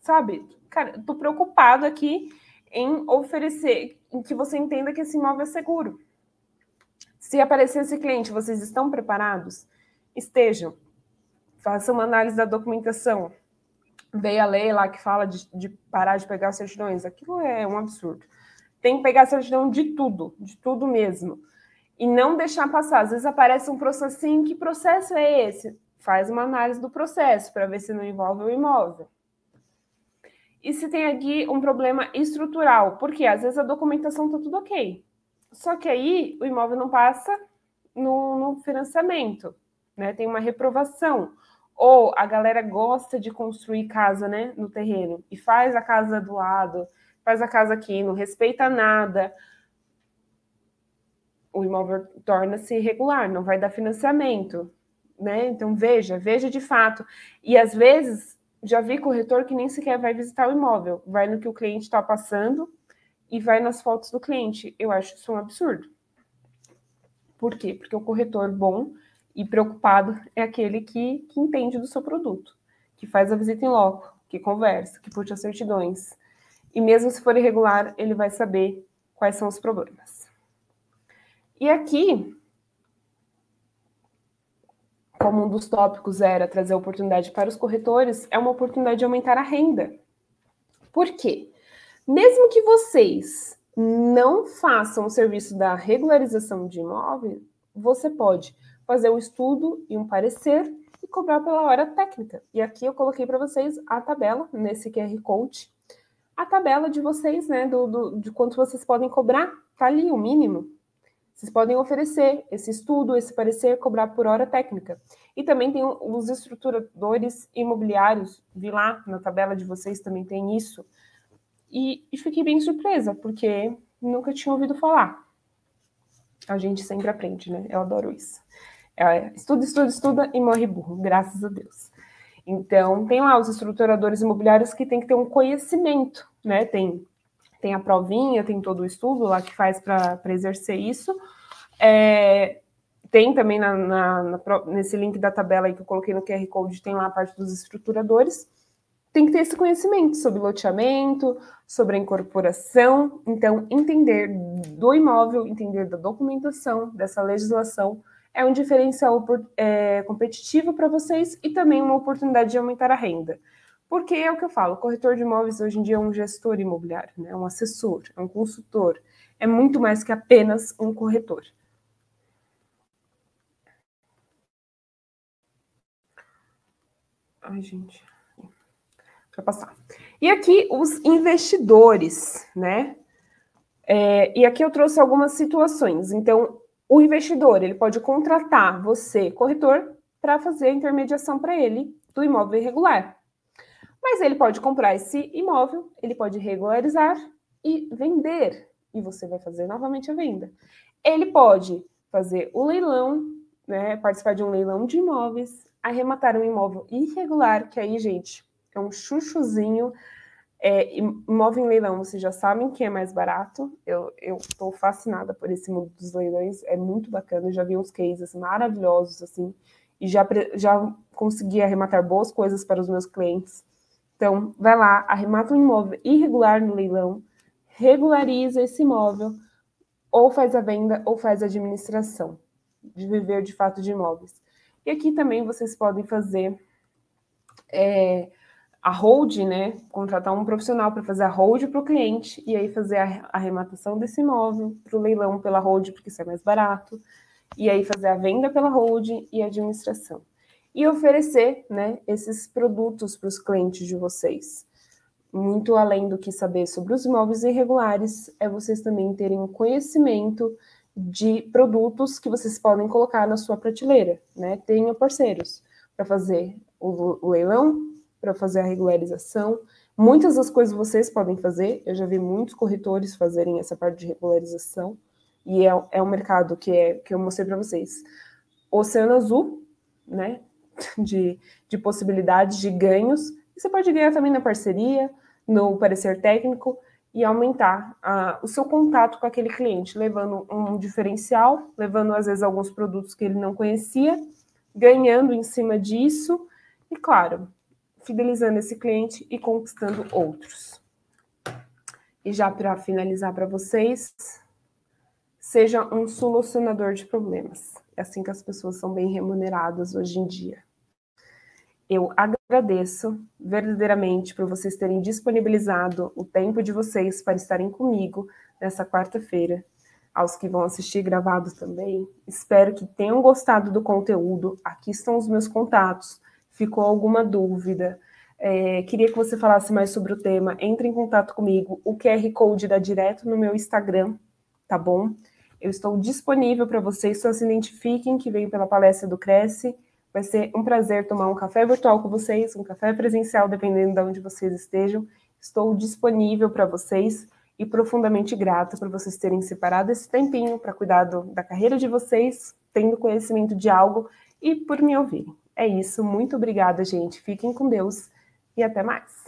S2: sabe? Cara, tô preocupado aqui em oferecer, em que você entenda que esse imóvel é seguro. Se aparecer esse cliente, vocês estão preparados? Estejam. Façam uma análise da documentação. Veio a lei lá que fala de, de parar de pegar certidões. Aquilo é um absurdo. Tem que pegar certidão de tudo, de tudo mesmo. E não deixar passar. Às vezes aparece um processinho. Que processo é esse? Faz uma análise do processo para ver se não envolve o imóvel e se tem aqui um problema estrutural, porque às vezes a documentação está tudo ok. Só que aí o imóvel não passa no, no financiamento, né? Tem uma reprovação. Ou a galera gosta de construir casa, né, no terreno, e faz a casa do lado, faz a casa aqui, não respeita nada. O imóvel torna-se irregular, não vai dar financiamento, né? Então veja, veja de fato. E às vezes já vi corretor que nem sequer vai visitar o imóvel, vai no que o cliente está passando e vai nas fotos do cliente. Eu acho isso um absurdo. Por quê? Porque o corretor bom e preocupado é aquele que, que entende do seu produto, que faz a visita em loco, que conversa, que puxa certidões. E mesmo se for irregular, ele vai saber quais são os problemas. E aqui como um dos tópicos era trazer oportunidade para os corretores, é uma oportunidade de aumentar a renda. Por quê? Mesmo que vocês não façam o serviço da regularização de imóvel, você pode fazer um estudo e um parecer e cobrar pela hora técnica. E aqui eu coloquei para vocês a tabela nesse QR Code. A tabela de vocês, né, do, do, de quanto vocês podem cobrar, tá ali o mínimo. Vocês podem oferecer esse estudo, esse parecer, cobrar por hora técnica. E também tem os estruturadores imobiliários, vi lá na tabela de vocês também tem isso. E, e fiquei bem surpresa, porque nunca tinha ouvido falar. A gente sempre aprende, né? Eu adoro isso. É, estuda, estuda, estuda e morre burro, graças a Deus. Então, tem lá os estruturadores imobiliários que tem que ter um conhecimento, né? Tem tem a provinha, tem todo o estudo lá que faz para exercer isso. É, tem também na, na, na, nesse link da tabela aí que eu coloquei no QR Code, tem lá a parte dos estruturadores. Tem que ter esse conhecimento sobre loteamento, sobre a incorporação. Então, entender do imóvel, entender da documentação, dessa legislação, é um diferencial é, competitivo para vocês e também uma oportunidade de aumentar a renda. Porque é o que eu falo, corretor de imóveis hoje em dia é um gestor imobiliário, né? é um assessor, é um consultor, é muito mais que apenas um corretor. Ai, gente. Deixa eu passar. E aqui os investidores, né? É, e aqui eu trouxe algumas situações. Então, o investidor ele pode contratar você, corretor, para fazer a intermediação para ele do imóvel irregular. Mas ele pode comprar esse imóvel, ele pode regularizar e vender, e você vai fazer novamente a venda. Ele pode fazer o leilão, né, participar de um leilão de imóveis, arrematar um imóvel irregular, que aí, gente, é um chuchuzinho. É, imóvel em leilão, vocês já sabem que é mais barato. Eu estou fascinada por esse mundo dos leilões, é muito bacana. Eu já vi uns cases maravilhosos, assim, e já, já consegui arrematar boas coisas para os meus clientes. Então, vai lá, arremata um imóvel irregular no leilão, regulariza esse imóvel, ou faz a venda ou faz a administração de viver de fato de imóveis. E aqui também vocês podem fazer é, a hold, né? Contratar um profissional para fazer a hold para o cliente e aí fazer a arrematação desse imóvel para o leilão pela hold, porque isso é mais barato, e aí fazer a venda pela hold e a administração e oferecer né, esses produtos para os clientes de vocês. Muito além do que saber sobre os imóveis irregulares, é vocês também terem um conhecimento de produtos que vocês podem colocar na sua prateleira, né? Tenha parceiros para fazer o, o leilão, para fazer a regularização. Muitas das coisas vocês podem fazer, eu já vi muitos corretores fazerem essa parte de regularização, e é, é um mercado que, é, que eu mostrei para vocês. Oceano Azul, né? de, de possibilidades de ganhos. Você pode ganhar também na parceria, no parecer técnico e aumentar a, o seu contato com aquele cliente, levando um diferencial, levando às vezes alguns produtos que ele não conhecia, ganhando em cima disso e, claro, fidelizando esse cliente e conquistando outros. E já para finalizar para vocês, seja um solucionador de problemas. É assim que as pessoas são bem remuneradas hoje em dia. Eu agradeço verdadeiramente por vocês terem disponibilizado o tempo de vocês para estarem comigo nessa quarta-feira. Aos que vão assistir gravado também, espero que tenham gostado do conteúdo. Aqui estão os meus contatos. Ficou alguma dúvida? É, queria que você falasse mais sobre o tema. Entre em contato comigo. O QR Code dá direto no meu Instagram, tá bom? Eu estou disponível para vocês, só se identifiquem que veio pela palestra do Cresce Vai ser um prazer tomar um café virtual com vocês, um café presencial, dependendo de onde vocês estejam. Estou disponível para vocês e profundamente grata por vocês terem separado esse tempinho para cuidar do, da carreira de vocês, tendo conhecimento de algo e por me ouvirem. É isso, muito obrigada, gente. Fiquem com Deus e até mais.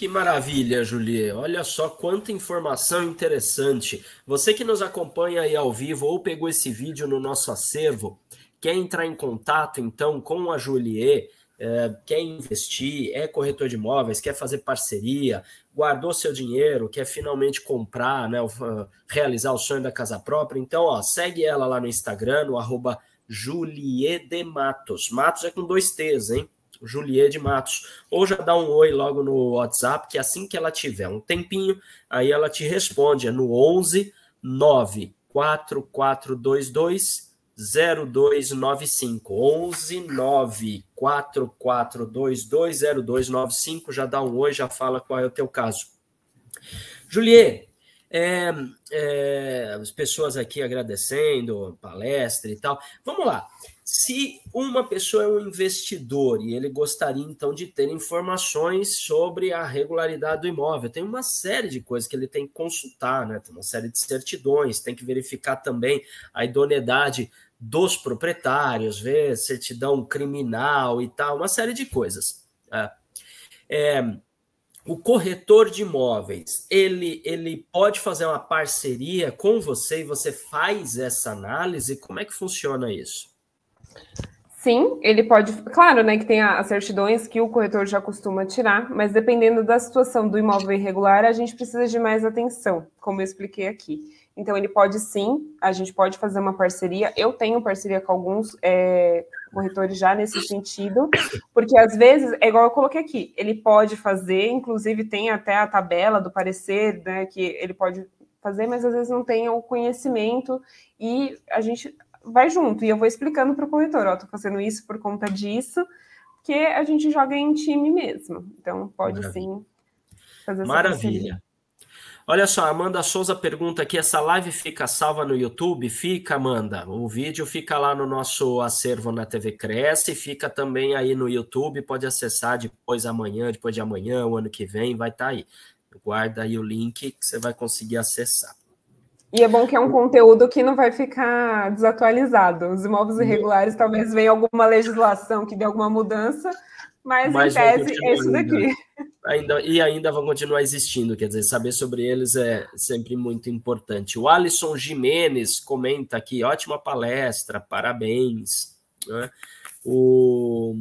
S3: Que maravilha, Julie. Olha só quanta informação interessante. Você que nos acompanha aí ao vivo ou pegou esse vídeo no nosso acervo, quer entrar em contato então com a Julie, é, quer investir, é corretor de imóveis, quer fazer parceria, guardou seu dinheiro, quer finalmente comprar, né, realizar o sonho da casa própria, então ó, segue ela lá no Instagram, no arroba Matos. Matos é com dois T's, hein? Juliet de Matos, ou já dá um oi logo no WhatsApp, que assim que ela tiver um tempinho, aí ela te responde, é no 11 94422 0295 11 94422 0295 já dá um oi, já fala qual é o teu caso. Juliet, é, é, as pessoas aqui agradecendo palestra e tal. Vamos lá. Se uma pessoa é um investidor e ele gostaria então de ter informações sobre a regularidade do imóvel, tem uma série de coisas que ele tem que consultar, né? Tem uma série de certidões, tem que verificar também a idoneidade dos proprietários, ver certidão criminal e tal, uma série de coisas. É, é, o corretor de imóveis, ele, ele pode fazer uma parceria com você e você faz essa análise? Como é que funciona isso?
S2: Sim, ele pode. Claro, né, que tem as certidões que o corretor já costuma tirar, mas dependendo da situação do imóvel irregular, a gente precisa de mais atenção, como eu expliquei aqui. Então, ele pode sim, a gente pode fazer uma parceria. Eu tenho parceria com alguns é, corretores já nesse sentido, porque às vezes, é igual eu coloquei aqui, ele pode fazer, inclusive tem até a tabela do parecer, né, que ele pode fazer, mas às vezes não tem o conhecimento e a gente vai junto. E eu vou explicando para o corretor, ó, tô fazendo isso por conta disso, que a gente joga em time mesmo. Então, pode Maravilha. sim
S3: fazer essa Maravilha. Parceria. Olha só, Amanda Souza pergunta aqui: essa live fica salva no YouTube? Fica, Amanda. O vídeo fica lá no nosso acervo na TV Cresce, fica também aí no YouTube. Pode acessar depois amanhã, depois de amanhã, o ano que vem, vai estar tá aí. Guarda aí o link que você vai conseguir acessar.
S2: E é bom que é um conteúdo que não vai ficar desatualizado. Os imóveis irregulares talvez venha alguma legislação que dê alguma mudança, mas, mas em tese é isso daqui.
S3: Ainda, e ainda vão continuar existindo, quer dizer, saber sobre eles é sempre muito importante. O Alisson Jimenez comenta aqui, ótima palestra, parabéns. Né? O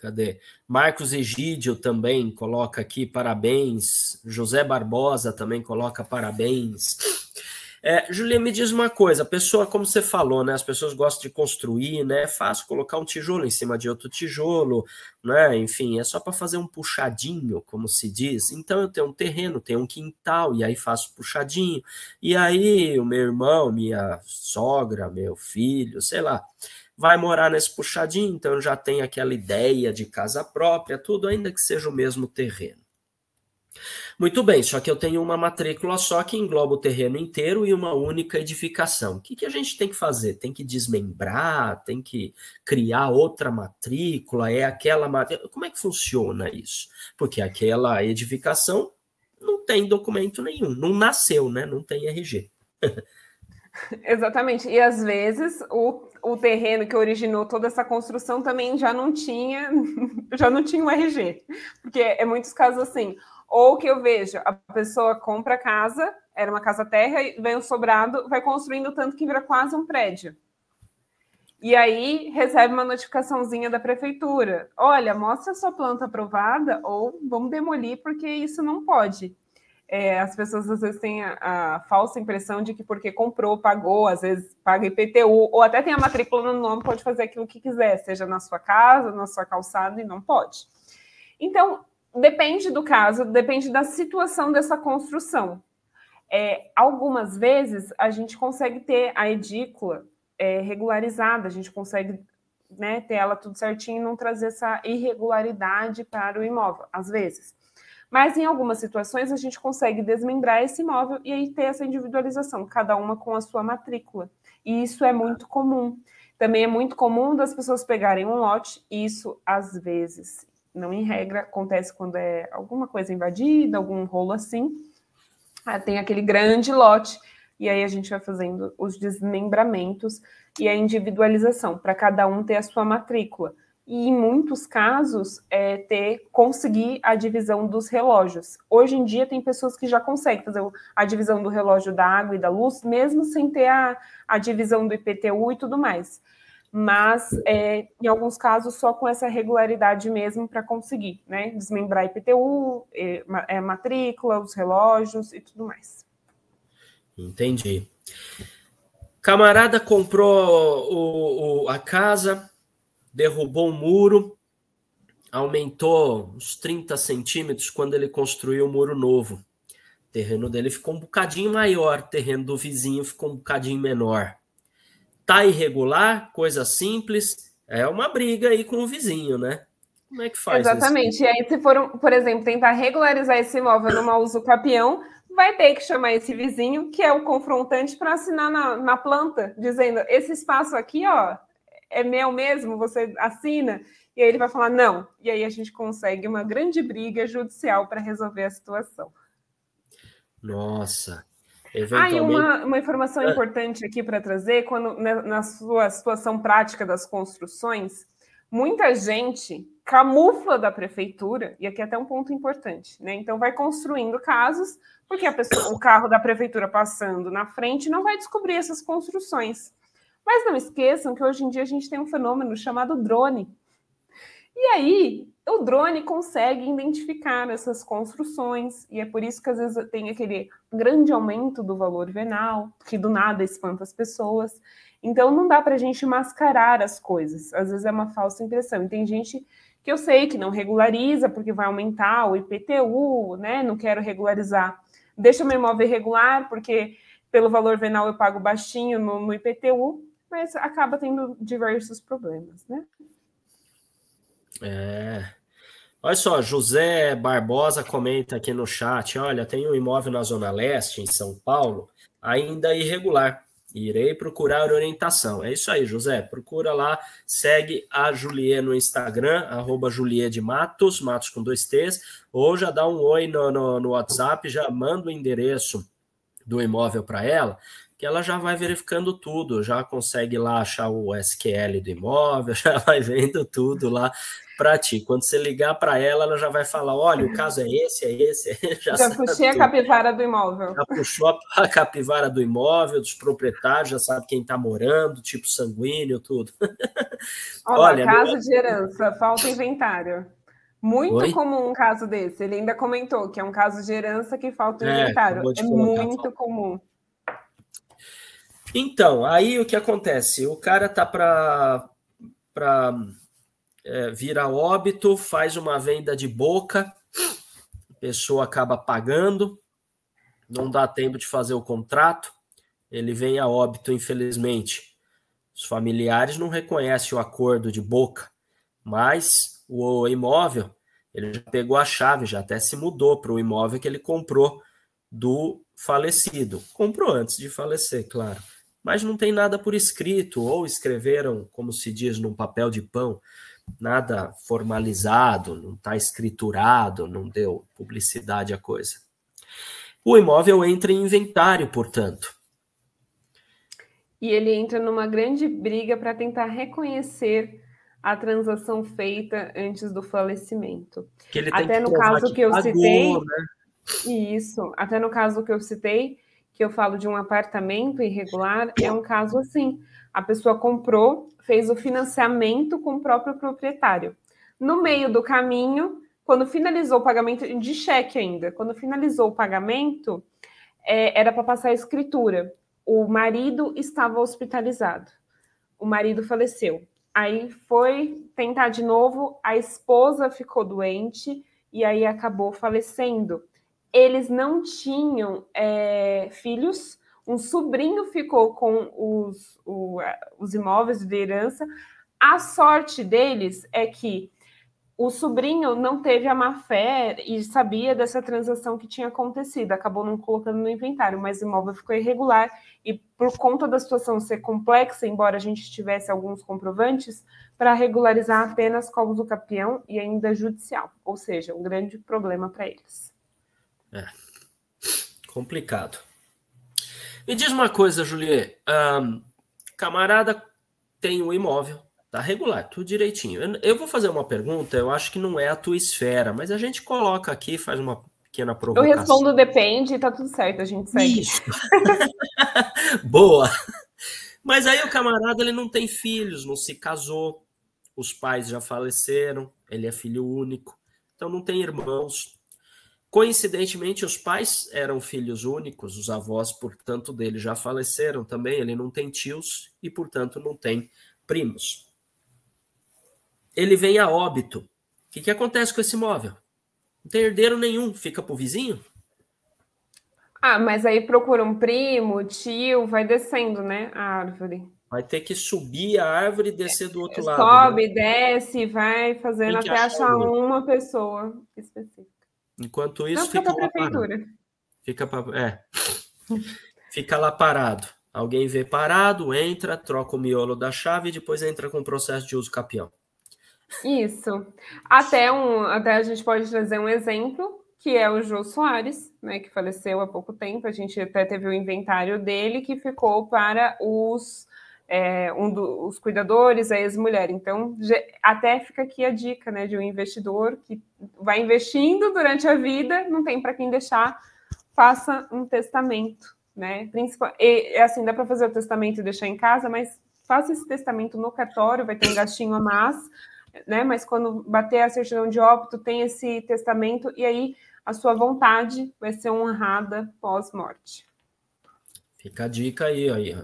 S3: Cadê? Marcos Egídio também coloca aqui parabéns. José Barbosa também coloca parabéns. É, Julia, me diz uma coisa, a pessoa, como você falou, né? As pessoas gostam de construir, né? É fácil colocar um tijolo em cima de outro tijolo, né? Enfim, é só para fazer um puxadinho, como se diz. Então eu tenho um terreno, tenho um quintal, e aí faço puxadinho. E aí o meu irmão, minha sogra, meu filho, sei lá, vai morar nesse puxadinho, então já tem aquela ideia de casa própria, tudo, ainda que seja o mesmo terreno. Muito bem, só que eu tenho uma matrícula só que engloba o terreno inteiro e uma única edificação. O que, que a gente tem que fazer? Tem que desmembrar? Tem que criar outra matrícula? É aquela matrícula? Como é que funciona isso? Porque aquela edificação não tem documento nenhum, não nasceu, né? Não tem RG.
S2: Exatamente. E às vezes o, o terreno que originou toda essa construção também já não tinha, já não tinha um RG. Porque é muitos casos assim. Ou que eu vejo, a pessoa compra a casa, era uma casa terra, vem o sobrado, vai construindo tanto que vira quase um prédio. E aí recebe uma notificaçãozinha da prefeitura. Olha, mostra a sua planta aprovada ou vamos demolir porque isso não pode é, as pessoas às vezes têm a, a, falsa impressão de que porque comprou, pagou, às vezes paga IPTU, ou até tem a matrícula no nome, pode fazer aquilo que quiser, seja na sua casa, na sua calçada, e não pode. Então, depende do caso, depende da situação dessa construção. É, algumas vezes a gente consegue ter a edícula é, regularizada, a gente consegue né, ter ela tudo certinho e não trazer essa irregularidade para o imóvel, às vezes. Mas em algumas situações a gente consegue desmembrar esse imóvel e aí ter essa individualização, cada uma com a sua matrícula. E isso é muito comum. Também é muito comum das pessoas pegarem um lote, isso às vezes, não em regra, acontece quando é alguma coisa invadida, algum rolo assim. Ah, tem aquele grande lote, e aí a gente vai fazendo os desmembramentos e a individualização, para cada um ter a sua matrícula e em muitos casos é, ter conseguir a divisão dos relógios. Hoje em dia tem pessoas que já conseguem fazer a divisão do relógio da água e da luz, mesmo sem ter a, a divisão do IPTU e tudo mais. Mas é, em alguns casos só com essa regularidade mesmo para conseguir, né? Desmembrar IPTU, é, é, matrícula, os relógios e tudo mais.
S3: Entendi. Camarada comprou o, o, a casa, derrubou um muro, aumentou uns 30 centímetros quando ele construiu o um muro novo. O terreno dele ficou um bocadinho maior, o terreno do vizinho ficou um bocadinho menor. Tá irregular, coisa simples, é uma briga aí com o vizinho, né? Como é que faz
S2: Exatamente. Isso? E aí, se for, por exemplo, tentar regularizar esse imóvel numa uso capião, vai ter que chamar esse vizinho, que é o confrontante, para assinar na, na planta, dizendo: esse espaço aqui, ó, é meu mesmo, você assina? E aí ele vai falar não. E aí a gente consegue uma grande briga judicial para resolver a situação.
S3: Nossa.
S2: Eventualmente... Ah, e uma, uma informação ah. importante aqui para trazer, quando né, na sua situação prática das construções, muita gente camufla da prefeitura, e aqui é até um ponto importante, né? Então vai construindo casos, porque a pessoa, o carro da prefeitura passando na frente não vai descobrir essas construções. Mas não esqueçam que hoje em dia a gente tem um fenômeno chamado drone. E aí, o drone consegue identificar essas construções, e é por isso que às vezes tem aquele grande aumento do valor venal, que do nada espanta as pessoas. Então, não dá para a gente mascarar as coisas. Às vezes é uma falsa impressão. E tem gente que eu sei que não regulariza porque vai aumentar o IPTU, né? Não quero regularizar. Deixa meu imóvel irregular porque pelo valor venal eu pago baixinho no, no IPTU mas acaba tendo diversos problemas, né?
S3: É. Olha só, José Barbosa comenta aqui no chat: olha, tem um imóvel na Zona Leste, em São Paulo, ainda irregular. Irei procurar orientação. É isso aí, José. Procura lá, segue a Julie no Instagram, arroba de Matos, Matos com dois T's, ou já dá um oi no, no, no WhatsApp, já manda o endereço do imóvel para ela, que ela já vai verificando tudo, já consegue lá achar o SQL do imóvel, já vai vendo tudo lá para ti. Quando você ligar para ela, ela já vai falar: olha, o caso é esse, é esse.
S2: Já, já puxei tudo. a capivara do imóvel.
S3: Já puxou a capivara do imóvel, dos proprietários, já sabe quem está morando, tipo sanguíneo, tudo.
S2: Olha, olha caso de herança, falta inventário. Muito Oi? comum um caso desse. Ele ainda comentou que é um caso de herança que falta é, inventário. É muito comum.
S3: Então, aí o que acontece? O cara tá para é, vira óbito, faz uma venda de boca, a pessoa acaba pagando, não dá tempo de fazer o contrato, ele vem a óbito, infelizmente. Os familiares não reconhecem o acordo de boca, mas o imóvel, ele já pegou a chave, já até se mudou para o imóvel que ele comprou do falecido. Comprou antes de falecer, claro. Mas não tem nada por escrito, ou escreveram, como se diz, num papel de pão nada formalizado, não está escriturado, não deu publicidade à coisa. O imóvel entra em inventário, portanto.
S2: E ele entra numa grande briga para tentar reconhecer a transação feita antes do falecimento. até no caso que eu pagou, citei, né? isso, até no caso que eu citei, que eu falo de um apartamento irregular, é um caso assim. A pessoa comprou, fez o financiamento com o próprio proprietário. No meio do caminho, quando finalizou o pagamento, de cheque ainda, quando finalizou o pagamento, é, era para passar a escritura. O marido estava hospitalizado. O marido faleceu. Aí foi tentar de novo, a esposa ficou doente e aí acabou falecendo. Eles não tinham é, filhos, um sobrinho ficou com os, o, os imóveis de herança. A sorte deles é que o sobrinho não teve a má fé e sabia dessa transação que tinha acontecido, acabou não colocando no inventário, mas o imóvel ficou irregular e por conta da situação ser complexa, embora a gente tivesse alguns comprovantes, para regularizar apenas como do campeão e ainda judicial, ou seja, um grande problema para eles.
S3: É complicado. Me diz uma coisa, Julie. Um, camarada tem um imóvel, tá regular, tudo direitinho. Eu, eu, vou fazer uma pergunta, eu acho que não é a tua esfera, mas a gente coloca aqui, faz uma pequena provocação.
S2: Eu respondo depende, tá tudo certo, a gente segue.
S3: Isso. Boa. Mas aí o camarada ele não tem filhos, não se casou, os pais já faleceram, ele é filho único, então não tem irmãos, Coincidentemente, os pais eram filhos únicos, os avós, portanto, dele já faleceram também. Ele não tem tios e, portanto, não tem primos. Ele vem a óbito. O que, que acontece com esse imóvel? Não tem herdeiro nenhum, fica para o vizinho?
S2: Ah, mas aí procura um primo, tio, vai descendo, né? A árvore.
S3: Vai ter que subir a árvore e descer do outro
S2: Sobe,
S3: lado.
S2: Sobe, né? desce, vai fazendo até achar uma pessoa específica.
S3: Enquanto isso, Não fica lá parado. Fica, pra, é, fica lá parado. Alguém vê parado, entra, troca o miolo da chave e depois entra com o processo de uso capião.
S2: Isso. Até, um, até a gente pode trazer um exemplo, que é o Jô Soares, né, que faleceu há pouco tempo. A gente até teve o inventário dele que ficou para os é, um dos cuidadores, a ex-mulher. Então, até fica aqui a dica né, de um investidor que vai investindo durante a vida, não tem para quem deixar, faça um testamento. Né? Principal, e, assim, dá para fazer o testamento e deixar em casa, mas faça esse testamento no cartório, vai ter um gastinho a mais, né? Mas quando bater a certidão de óbito, tem esse testamento, e aí a sua vontade vai ser honrada pós-morte.
S3: Fica a dica aí, aí.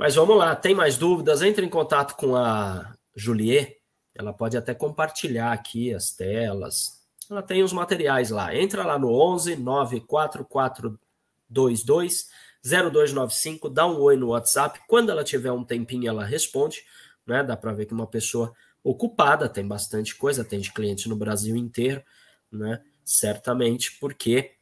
S3: Mas vamos lá, tem mais dúvidas? Entre em contato com a Juliet, ela pode até compartilhar aqui as telas. Ela tem os materiais lá. Entra lá no 11 94422 0295, dá um oi no WhatsApp. Quando ela tiver um tempinho, ela responde, né? Dá para ver que uma pessoa ocupada, tem bastante coisa, tem de cliente no Brasil inteiro, né? Certamente porque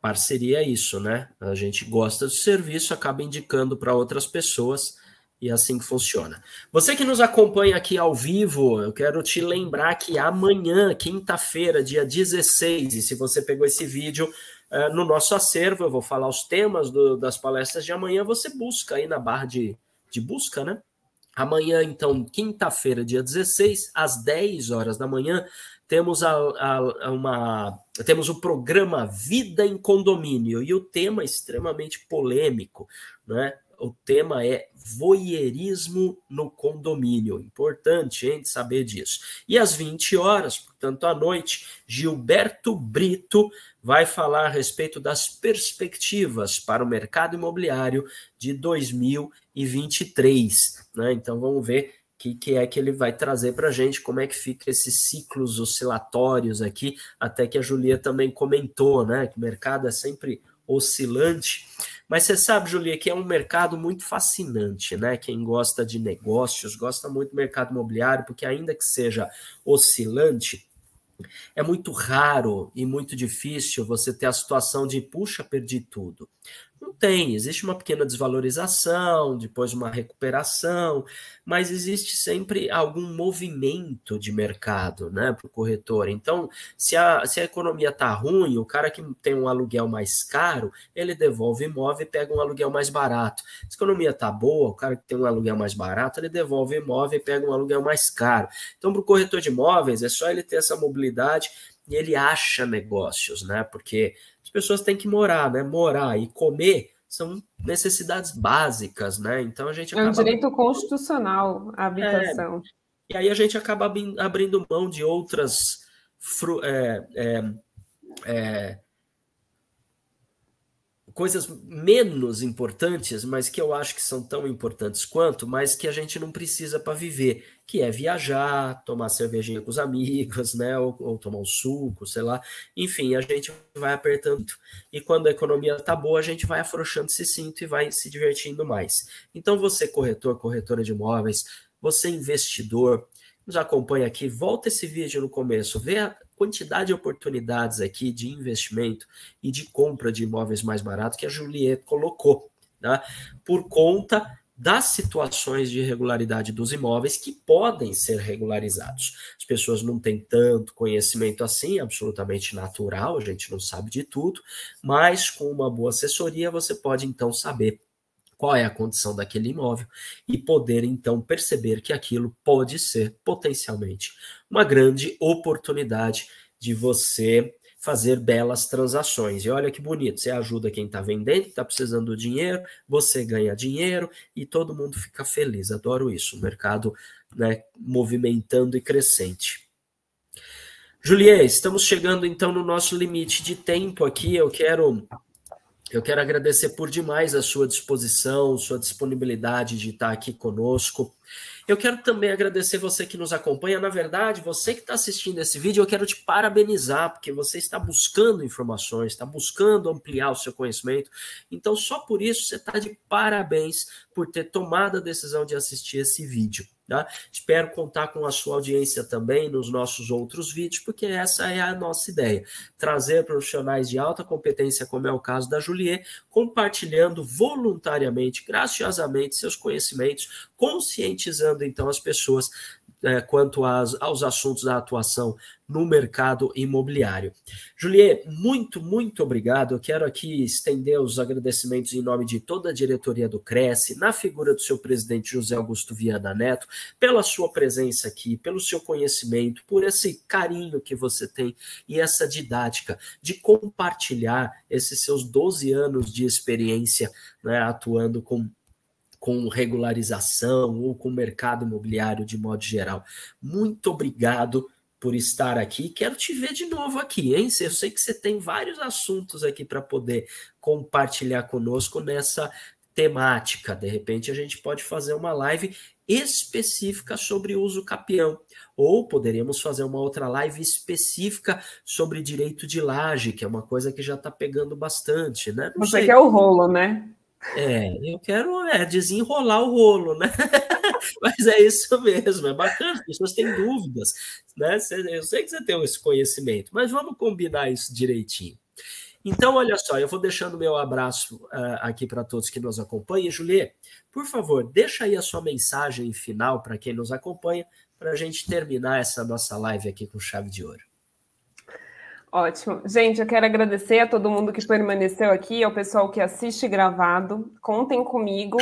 S3: parceria é isso, né? A gente gosta do serviço, acaba indicando para outras pessoas e é assim que funciona. Você que nos acompanha aqui ao vivo, eu quero te lembrar que amanhã, quinta-feira, dia 16, e se você pegou esse vídeo uh, no nosso acervo, eu vou falar os temas do, das palestras de amanhã, você busca aí na barra de, de busca, né? Amanhã, então, quinta-feira, dia 16, às 10 horas da manhã, temos a, a, uma temos o programa Vida em Condomínio e o tema é extremamente polêmico, né? O tema é voyeurismo no condomínio. Importante, hein, saber disso. E às 20 horas, portanto, à noite, Gilberto Brito vai falar a respeito das perspectivas para o mercado imobiliário de 2023. Né? Então, vamos ver que, que é que ele vai trazer para a gente, como é que fica esses ciclos oscilatórios aqui, até que a Julia também comentou, né? Que o mercado é sempre oscilante. Mas você sabe, Julia, que é um mercado muito fascinante, né? Quem gosta de negócios gosta muito do mercado imobiliário, porque ainda que seja oscilante, é muito raro e muito difícil você ter a situação de, puxa, perdi tudo. Não tem, existe uma pequena desvalorização, depois uma recuperação, mas existe sempre algum movimento de mercado né, para o corretor. Então, se a, se a economia está ruim, o cara que tem um aluguel mais caro, ele devolve imóvel e pega um aluguel mais barato. Se a economia está boa, o cara que tem um aluguel mais barato, ele devolve imóvel e pega um aluguel mais caro. Então, para o corretor de imóveis, é só ele ter essa mobilidade e ele acha negócios, né? Porque as pessoas têm que morar, né? Morar e comer são necessidades básicas, né? Então a gente
S2: acaba... É um direito constitucional a habitação. É,
S3: e aí a gente acaba abrindo mão de outras fru... é, é, é coisas menos importantes, mas que eu acho que são tão importantes quanto, mas que a gente não precisa para viver, que é viajar, tomar cervejinha com os amigos, né, ou, ou, tomar um suco, sei lá. Enfim, a gente vai apertando e quando a economia tá boa, a gente vai afrouxando esse cinto e vai se divertindo mais. Então, você corretor, corretora de imóveis, você investidor, nos acompanha aqui, volta esse vídeo no começo, vê a quantidade de oportunidades aqui de investimento e de compra de imóveis mais baratos que a Juliette colocou, né? por conta das situações de irregularidade dos imóveis que podem ser regularizados. As pessoas não têm tanto conhecimento assim, absolutamente natural, a gente não sabe de tudo, mas com uma boa assessoria você pode então saber qual é a condição daquele imóvel e poder então perceber que aquilo pode ser potencialmente uma grande oportunidade de você fazer belas transações. E olha que bonito, você ajuda quem está vendendo, está precisando do dinheiro, você ganha dinheiro e todo mundo fica feliz. Adoro isso, o mercado né, movimentando e crescente. Juliette, estamos chegando então no nosso limite de tempo aqui. Eu quero eu quero agradecer por demais a sua disposição, sua disponibilidade de estar aqui conosco. Eu quero também agradecer você que nos acompanha. Na verdade, você que está assistindo esse vídeo, eu quero te parabenizar, porque você está buscando informações, está buscando ampliar o seu conhecimento. Então, só por isso você está de parabéns por ter tomado a decisão de assistir esse vídeo. Tá? Espero contar com a sua audiência também nos nossos outros vídeos, porque essa é a nossa ideia: trazer profissionais de alta competência, como é o caso da Juliet, compartilhando voluntariamente, graciosamente, seus conhecimentos, conscientizando então as pessoas é, quanto às, aos assuntos da atuação no mercado imobiliário. Juliet, muito, muito obrigado. Eu quero aqui estender os agradecimentos em nome de toda a diretoria do Cresce, na figura do seu presidente José Augusto Viana Neto, pela sua presença aqui, pelo seu conhecimento, por esse carinho que você tem e essa didática de compartilhar esses seus 12 anos de experiência né, atuando com com regularização ou com o mercado imobiliário de modo geral. Muito obrigado por estar aqui. Quero te ver de novo aqui, hein? Eu sei que você tem vários assuntos aqui para poder compartilhar conosco nessa temática. De repente, a gente pode fazer uma live específica sobre uso capião. Ou poderíamos fazer uma outra live específica sobre direito de laje, que é uma coisa que já está pegando bastante, né?
S2: Não Você sei. quer o rolo, né?
S3: É, eu quero é, desenrolar o rolo, né? Mas é isso mesmo, é bacana, as pessoas têm dúvidas, né? Eu sei que você tem esse conhecimento, mas vamos combinar isso direitinho. Então, olha só, eu vou deixando meu abraço uh, aqui para todos que nos acompanham. Julie, por favor, deixa aí a sua mensagem final para quem nos acompanha, para a gente terminar essa nossa live aqui com chave de ouro.
S2: Ótimo. Gente, eu quero agradecer a todo mundo que permaneceu aqui, ao pessoal que assiste gravado. Contem comigo.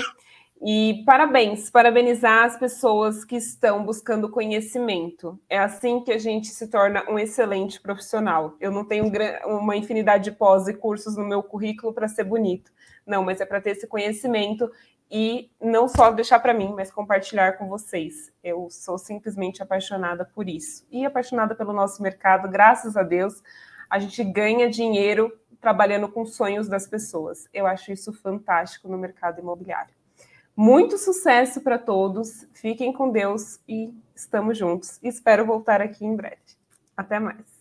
S2: E parabéns, parabenizar as pessoas que estão buscando conhecimento. É assim que a gente se torna um excelente profissional. Eu não tenho uma infinidade de pós e cursos no meu currículo para ser bonito. Não, mas é para ter esse conhecimento e não só deixar para mim, mas compartilhar com vocês. Eu sou simplesmente apaixonada por isso e apaixonada pelo nosso mercado. Graças a Deus, a gente ganha dinheiro trabalhando com sonhos das pessoas. Eu acho isso fantástico no mercado imobiliário. Muito sucesso para todos, fiquem com Deus e estamos juntos. Espero voltar aqui em breve. Até mais.